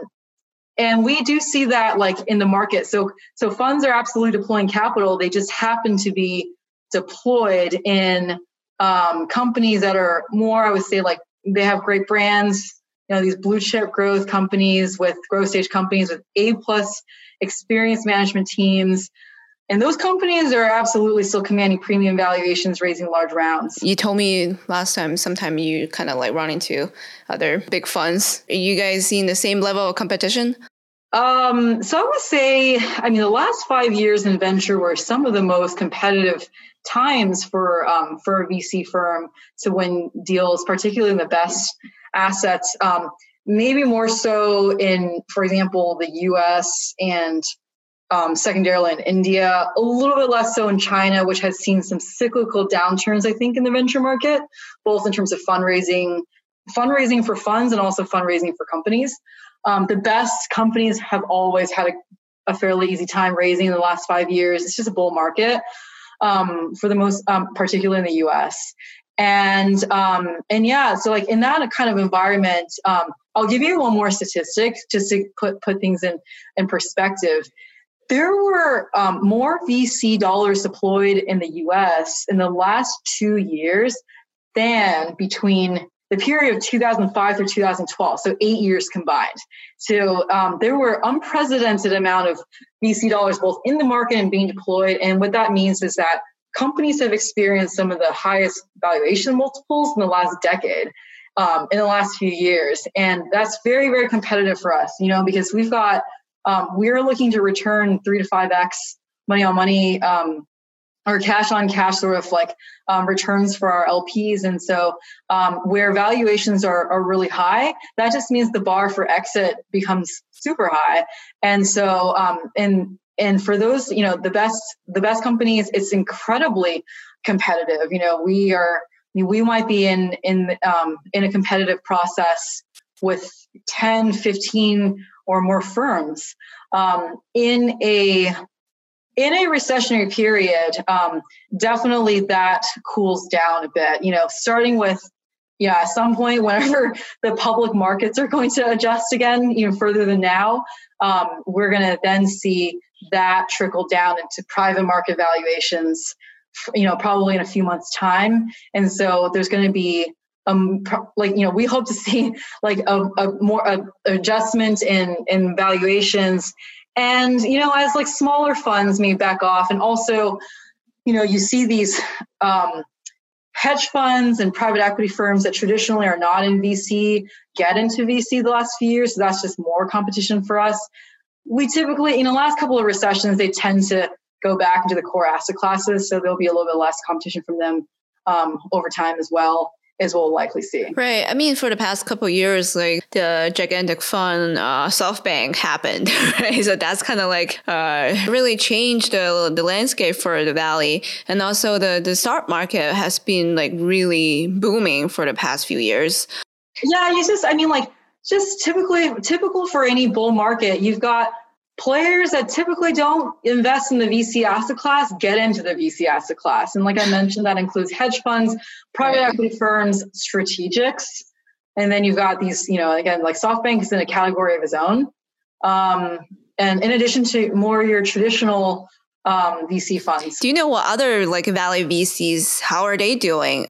and we do see that like in the market so so funds are absolutely deploying capital they just happen to be deployed in um, companies that are more, I would say, like they have great brands. You know, these blue chip growth companies with growth stage companies with A plus experienced management teams. And those companies are absolutely still commanding premium valuations, raising large rounds. You told me last time, sometime you kind of like run into other big funds. Are you guys seeing the same level of competition? Um, so I would say, I mean, the last five years in venture were some of the most competitive times for um, for a VC firm to win deals, particularly in the best assets. Um, maybe more so in, for example, the U.S. and um, secondarily in India, a little bit less so in China, which has seen some cyclical downturns, I think, in the venture market, both in terms of fundraising, fundraising for funds, and also fundraising for companies. Um, the best companies have always had a, a, fairly easy time raising in the last five years. It's just a bull market um, for the most, um, particularly in the U.S. And um, and yeah, so like in that kind of environment, um, I'll give you one more statistic just to put put things in in perspective. There were um, more VC dollars deployed in the U.S. in the last two years than between the period of 2005 through 2012, so eight years combined. So um, there were unprecedented amount of VC dollars both in the market and being deployed. And what that means is that companies have experienced some of the highest valuation multiples in the last decade. Um, in the last few years, and that's very, very competitive for us. You know, because we've got um, we're looking to return three to five x money on money um, or cash on cash sort of like um, returns for our LPs. And so um, where valuations are, are really high, that just means the bar for exit becomes super high. And so um, and and for those, you know, the best the best companies, it's incredibly competitive. You know, we are we might be in in um, in a competitive process with 10, 15 or more firms um, in a in a recessionary period, um, definitely that cools down a bit. You know, starting with yeah, at some point, whenever the public markets are going to adjust again, even further than now, um, we're going to then see that trickle down into private market valuations. You know, probably in a few months' time, and so there's going to be um like you know we hope to see like a, a more a, adjustment in in valuations and, you know, as like smaller funds may back off, and also, you know, you see these um, hedge funds and private equity firms that traditionally are not in VC get into VC the last few years. So that's just more competition for us. We typically, in the last couple of recessions, they tend to go back into the core asset classes. So there'll be a little bit less competition from them um, over time as well is we'll likely see. Right. I mean, for the past couple years, like the gigantic fund uh, SoftBank happened, right? So that's kind of like uh, really changed the, the landscape for the valley, and also the the stock market has been like really booming for the past few years. Yeah, you just I mean like just typically typical for any bull market, you've got players that typically don't invest in the VC asset class get into the VC asset class. And like I mentioned, that includes hedge funds, private equity firms, strategics. And then you've got these, you know, again, like SoftBank is in a category of its own. Um, and in addition to more your traditional um, VC funds. Do you know what other like Valley VCs, how are they doing?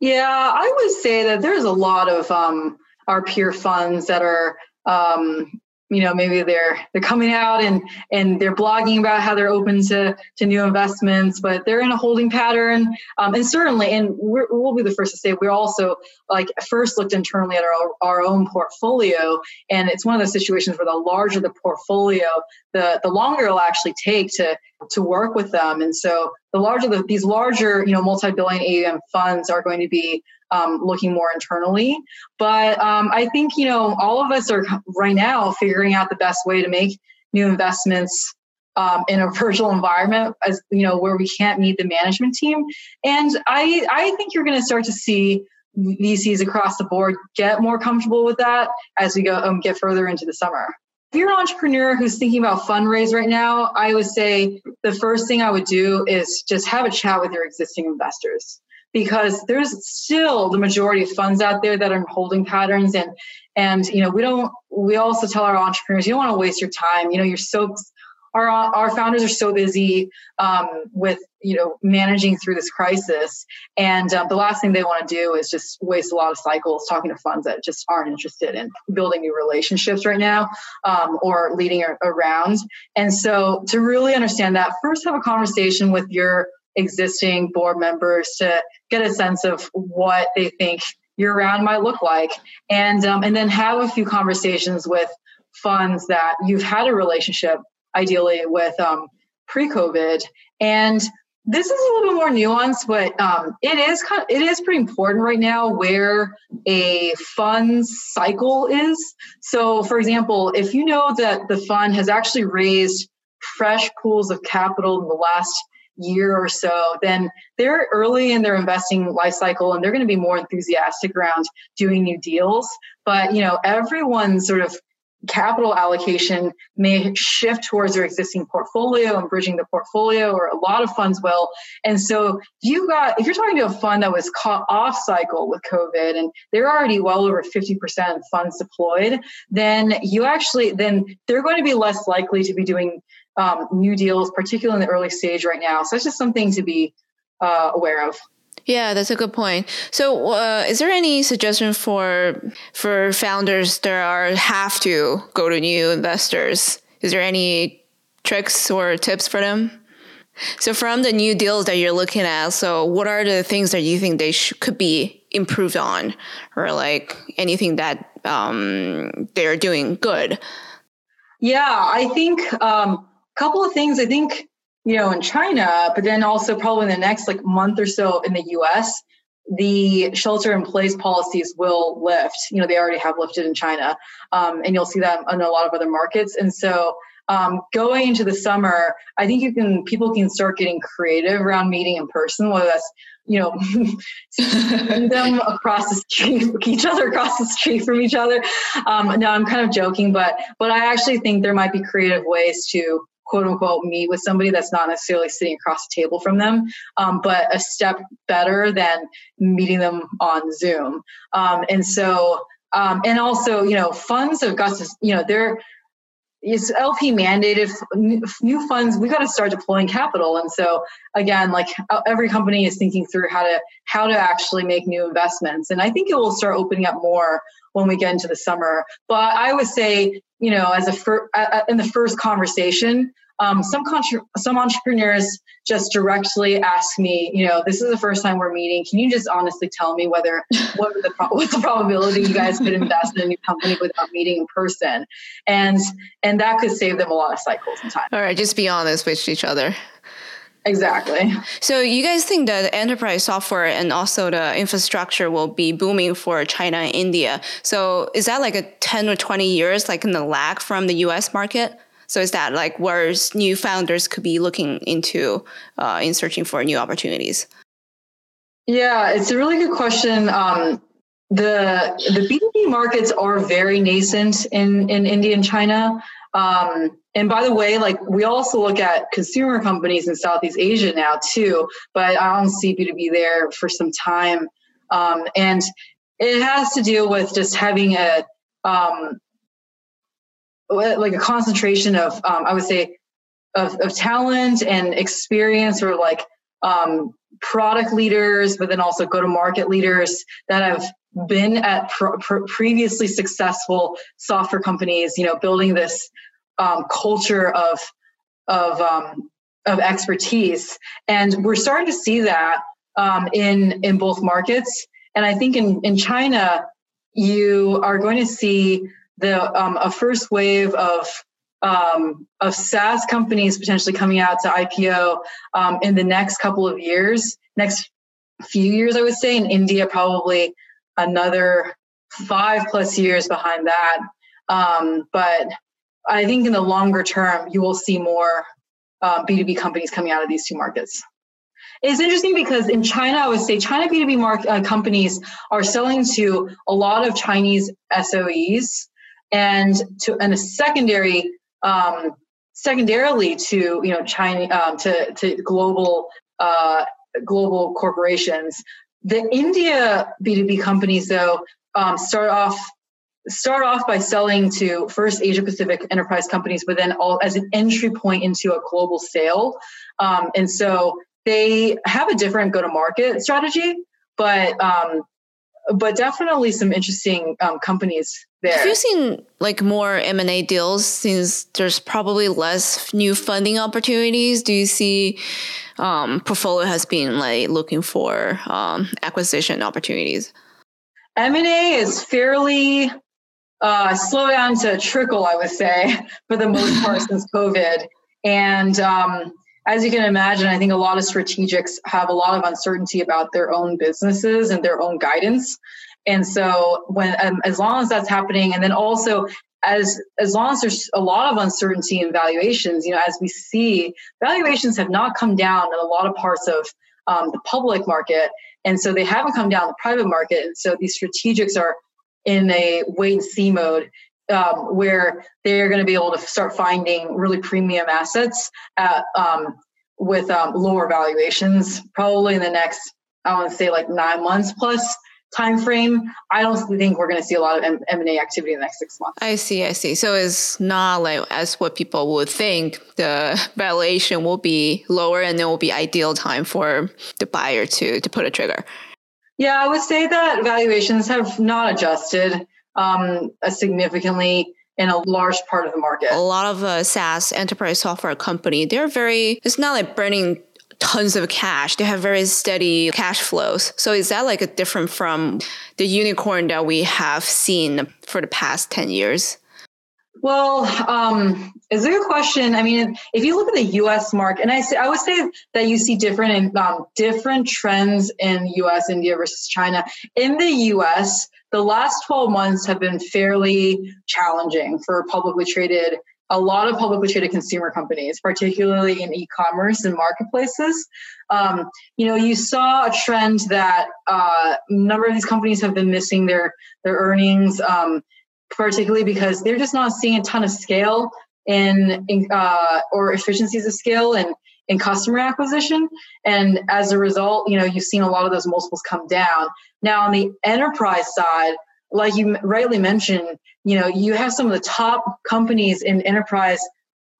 Yeah, I would say that there's a lot of um, our peer funds that are um, you know maybe they're they're coming out and and they're blogging about how they're open to to new investments but they're in a holding pattern. Um, and certainly and we will be the first to say we're also like first looked internally at our, our own portfolio. And it's one of those situations where the larger the portfolio the the longer it'll actually take to to work with them. And so the larger the, these larger you know multi-billion aum funds are going to be um, looking more internally. But um, I think, you know, all of us are right now figuring out the best way to make new investments um, in a virtual environment as you know where we can't meet the management team. And i i think you're going to start to see vcs across the board get more comfortable with that as we go um, get further into the summer. If you're an entrepreneur who's thinking about fundraise right now i would say the first thing i would do is just have a chat with your existing investors because there's still the majority of funds out there that are holding patterns and and you know we don't we also tell our entrepreneurs you don't want to waste your time. You know you're so our our founders are so busy um, with you know managing through this crisis. And um, the last thing they want to do is just waste a lot of cycles talking to funds that just aren't interested in building new relationships right now um, or leading around. And so to really understand that first have a conversation with your existing board members to get a sense of what they think year round might look like. And um, and then have a few conversations with funds that you've had a relationship ideally with um, pre-covid. And this is a little bit more nuanced but um, it is kind of, it is pretty important right now where a fund's cycle is. So for example if you know that the fund has actually raised fresh pools of capital in the last year or so, then they're early in their investing life cycle and they're going to be more enthusiastic around doing new deals. But you know, everyone's sort of capital allocation may shift towards their existing portfolio and bridging the portfolio or a lot of funds will and so you got if you're talking to a fund that was caught off cycle with covid and they're already well over 50% funds deployed then you actually then they're going to be less likely to be doing um, new deals, particularly in the early stage right now. So it's just something to be uh, aware of. Yeah, that's a good point. So, uh, is there any suggestion for for founders that are have to go to new investors? Is there any tricks or tips for them? So, from the new deals that you're looking at, so what are the things that you think they sh- could be improved on, or like anything that um, they're doing good? Yeah, I think um, couple of things I think, you know, in China, but then also probably in the next like month or so in the US, the shelter in place policies will lift. You know, they already have lifted in China, um, and you'll see that in a lot of other markets. And so, um, going into the summer, I think you can people can start getting creative around meeting in person, whether that's you know them across the street, each other across the street from each other. Um, no, I'm kind of joking, but but I actually think there might be creative ways to quote unquote meet with somebody that's not necessarily sitting across the table from them, um, but a step better than meeting them on Zoom. Um, and so, um, and also, you know, funds have got to, you know, they're, it's LP mandated new funds. We got to start deploying capital, and so again, like uh, every company is thinking through how to how to actually make new investments, and I think it will start opening up more when we get into the summer. But I would say, you know, as a fir- in the first conversation, um, some contra- some entrepreneurs just directly ask me, you know, this is the first time we're meeting. Can you just honestly tell me whether what the pro- what's the probability you guys could invest in a new company without meeting in person, and and that could save them a lot of cycles and time. All right, just be honest with each other. Exactly. So you guys think that enterprise software and also the infrastructure will be booming for China and India. So is that like a 10 or 20 years like in the lag from the US market? So is that like where new founders could be looking into uh, in searching for new opportunities? Yeah, it's a really good question. Um, the the B2B markets are very nascent in, in India and China. Um, and by the way, like we also look at consumer companies in Southeast Asia now too, but I don't see B2B there for some time. Um, and it has to do with just having a um, like a concentration of um, I would say of, of talent and experience or like um, product leaders, but then also go to market leaders that have been at previously successful software companies, you know, building this um, culture of of um, of expertise, and we're starting to see that um, in in both markets. And I think in in China, you are going to see the um, a first wave of um, of SaaS companies potentially coming out to IPO um, in the next couple of years, next few years, I would say. In India, probably another five plus years behind that. Um, but I think in the longer term, you will see more uh, B2B companies coming out of these two markets. It's interesting because in China, I would say China B2B mark, uh, companies are selling to a lot of Chinese SOEs and to and a secondary um, secondarily to you know China um, to to global uh, global corporations. The India B2B companies though um, start off start off by selling to first Asia Pacific enterprise companies, but then all as an entry point into a global sale. Um, and so they have a different go to market strategy, but um, but definitely some interesting um, companies there. Have you seen like more M and A deals since there's probably less new funding opportunities? Do you see um, portfolio has been like looking for um, acquisition opportunities? M and A is fairly uh, slow down to trickle, I would say, for the most part since COVID. And um, as you can imagine, I think a lot of strategics have a lot of uncertainty about their own businesses and their own guidance. And so, when um, as long as that's happening, and then also as as long as there's a lot of uncertainty in valuations, you know, as we see, valuations have not come down in a lot of parts of um, the public market, and so they haven't come down the private market. And so these strategics are in a wait and see mode um, where they're going to be able to start finding really premium assets at, um, with um, lower valuations probably in the next i want to say like nine months plus time frame i don't think we're going to see a lot of M- m&a activity in the next six months. I see i see. So it's not like as what people would think the valuation will be lower and it will be ideal time for the buyer to to put a trigger yeah, I would say that valuations have not adjusted um, significantly in a large part of the market. A lot of uh, SaaS enterprise software company, they're very. It's not like burning tons of cash. They have very steady cash flows. So is that like a different from the unicorn that we have seen for the past ten years? Well, um, it's a good question. I mean, if you look at the U.S. market, and I say I would say that you see different um, different trends in U.S., India versus China. In the U.S., the last 12 months have been fairly challenging for publicly traded. A lot of publicly traded consumer companies, particularly in e-commerce and marketplaces. Um, you know, you saw a trend that uh, a number of these companies have been missing their their earnings. Um, particularly because they're just not seeing a ton of scale in, in uh, or efficiencies of scale in in customer acquisition. And as a result you know you've seen a lot of those multiples come down. Now on the enterprise side like you rightly mentioned you know you have some of the top companies in enterprise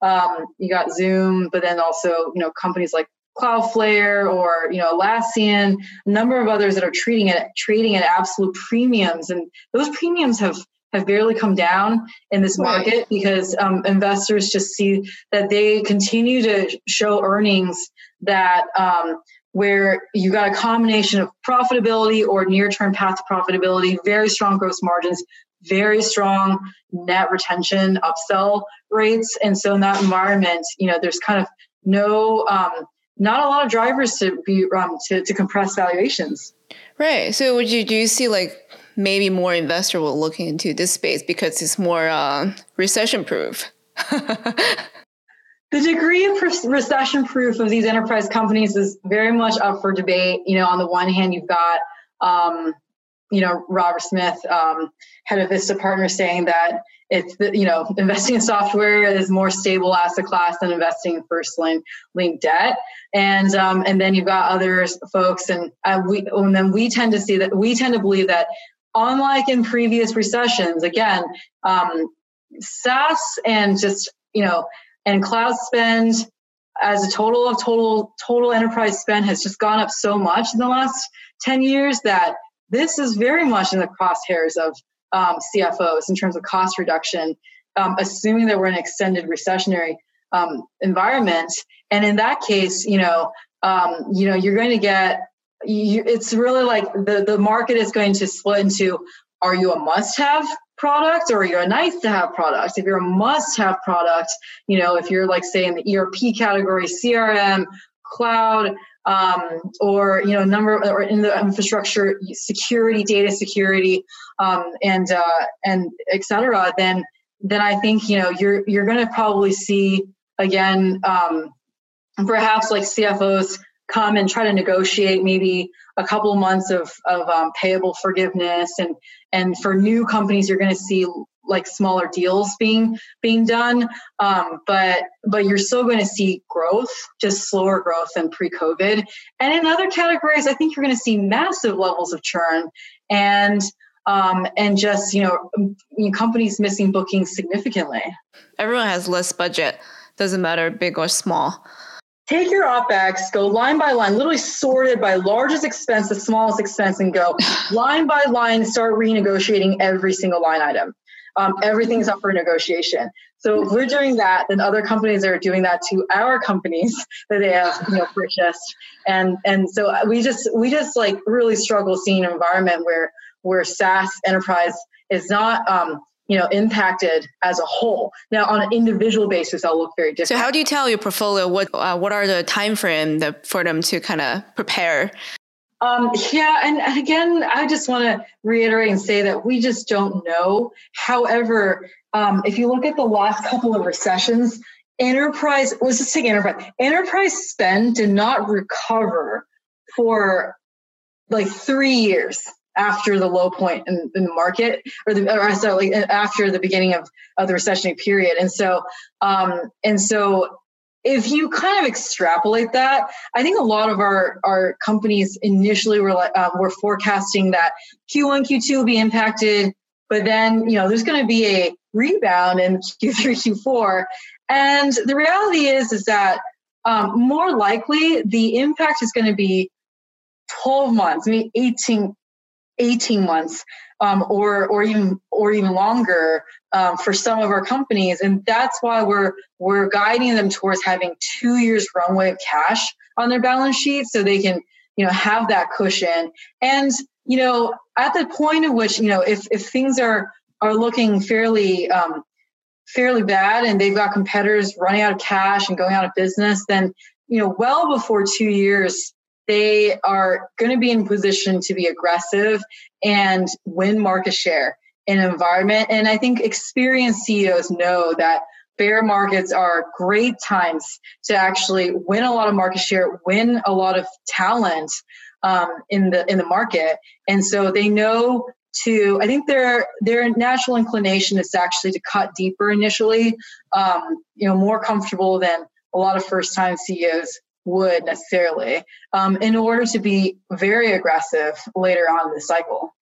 um, you got zoom but then also you know companies like cloudflare or you know atlassian a number of others that are treating it trading at absolute premiums. And those premiums have have barely come down in this market right. because um, investors just see that they continue to show earnings that um, where you got a combination of profitability or near-term path to profitability, very strong gross margins, very strong net retention, upsell rates, and so in that environment, you know, there's kind of no, um, not a lot of drivers to be um, to, to compress valuations. Right. So would you do you see like maybe more investor will look into this space because it's more uh, recession proof. the degree of recession proof of these enterprise companies is very much up for debate. You know, on the one hand, you've got, um, you know, Robert Smith, um, head of Vista Partners, saying that it's you know investing in software is more stable asset class than investing in first lien lien debt and um, and then you've got others folks and uh, we and then we tend to see that we tend to believe that unlike in previous recessions, again, um, SaaS and just, you know, and cloud spend as a total of total total enterprise spend has just gone up so much in the last 10 years that this is very much in the crosshairs of um, CFOs in terms of cost reduction, um, assuming that we're in an extended recessionary um, environment. And in that case, you know, um, you know, you're going to get. You, it's really like the the market is going to split into: Are you a must-have product or are you're a nice to have product. If you're a must have product, you know, if you're like say in the ERP category, CRM, cloud, um, or you know, number or in the infrastructure, security, data security, um, and uh, and etc. Then then I think you know you're you're going to probably see again, um, perhaps like CFOs come and try to negotiate maybe a couple months of, of um, payable forgiveness. And and for new companies you're going to see like smaller deals being being done. Um, but but you're still going to see growth just slower growth than pre-covid. And in other categories i think you're going to see massive levels of churn and um, and just you know companies missing bookings significantly. Everyone has less budget. Doesn't matter big or small take your OPEX, go line by line, literally sorted by largest expense to smallest expense, and go line by line, start renegotiating every single line item. Um, everything's up for negotiation. So if we're doing that, then other companies are doing that to our companies that they have, you know, purchased. And and so we just we just like really struggle seeing an environment where where SaaS enterprise is not um, you know impacted as a whole. Now on an individual basis i'll look very different. so how do you tell your portfolio what uh, what are the time frame that, for them to kind of prepare? Um, yeah and, again i just want to reiterate and say that we just don't know. However um, if you look at the last couple of recessions enterprise let's just take enterprise. Enterprise spend did not recover for like three years after the low point in, in the market or the or sorry, after the beginning of, of the recessionary period. And so um and so if you kind of extrapolate that i think a lot of our our companies initially were like uh, were forecasting that q1 q2 will be impacted but then you know there's going to be a rebound in q3 q4 and the reality is is that um, more likely the impact is going to be 12 months, maybe 18, 18 months um, or or even or even longer um, for some of our companies. And that's why we're we're guiding them towards having two years runway of cash on their balance sheet so they can you know have that cushion. And you know at the point at which you know if if things are are looking fairly um, fairly bad and they've got competitors running out of cash and going out of business then you know well before two years they are going to be in position to be aggressive and win market share in an environment. And I think experienced CEOs know that bear markets are great times to actually win a lot of market share, win a lot of talent um, in the in the market, and so they know to. I think their their natural inclination is actually to cut deeper initially, um, you know, more comfortable than a lot of first time CEOs would necessarily um, in order to be very aggressive later on in the cycle.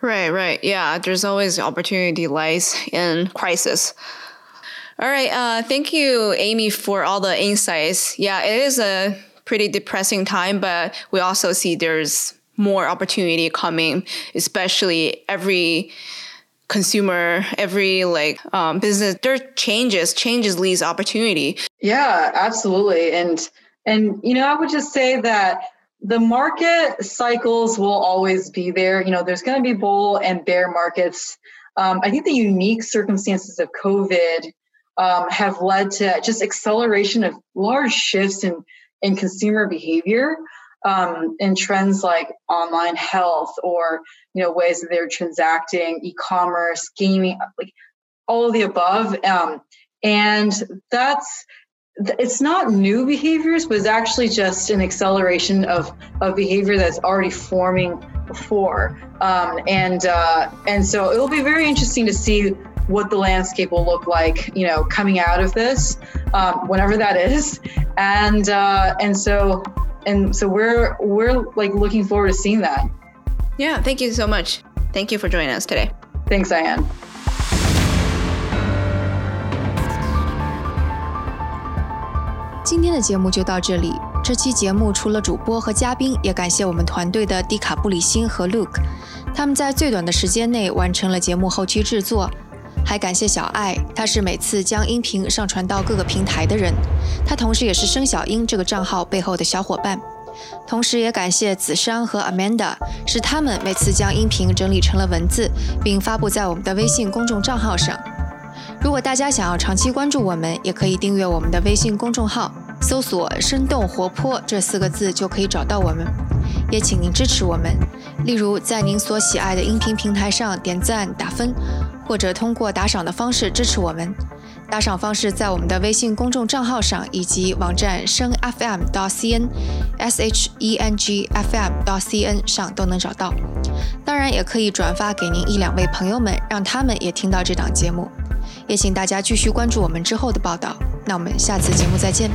Right, right. Yeah, there's always opportunity lies in crisis. All right. Uh, thank you, Amy, for all the insights. Yeah, it is a pretty depressing time, but we also see there's more opportunity coming, especially every consumer, every like um, business, there changes, changes leads opportunity. Yeah, absolutely. And and, you know, I would just say that the market cycles will always be there. You know, there's going to be bull and bear markets. Um, I think the unique circumstances of COVID um, have led to just acceleration of large shifts in, in consumer behavior um, in trends like online health or, you know, ways that they're transacting, e-commerce, gaming, like all of the above. Um, and that's it's not new behaviors, but it's actually just an acceleration of, of behavior that's already forming before. Um, and uh, and so it will be very interesting to see what the landscape will look like, you know, coming out of this, um, whenever that is. And uh, and so and so we're we're like looking forward to seeing that. Yeah, thank you so much. Thank you for joining us today. Thanks, Diane. 今天的节目就到这里。这期节目除了主播和嘉宾，也感谢我们团队的迪卡布里辛和 Luke，他们在最短的时间内完成了节目后期制作。还感谢小爱，他是每次将音频上传到各个平台的人，他同时也是生小英这个账号背后的小伙伴。同时也感谢子珊和 Amanda，是他们每次将音频整理成了文字，并发布在我们的微信公众账号上。如果大家想要长期关注我们，也可以订阅我们的微信公众号，搜索“生动活泼”这四个字就可以找到我们。也请您支持我们，例如在您所喜爱的音频平台上点赞打分。或者通过打赏的方式支持我们，打赏方式在我们的微信公众账号上以及网站声 FM 到 CN S H E N G F M 到 CN 上都能找到。当然，也可以转发给您一两位朋友们，让他们也听到这档节目。也请大家继续关注我们之后的报道。那我们下次节目再见。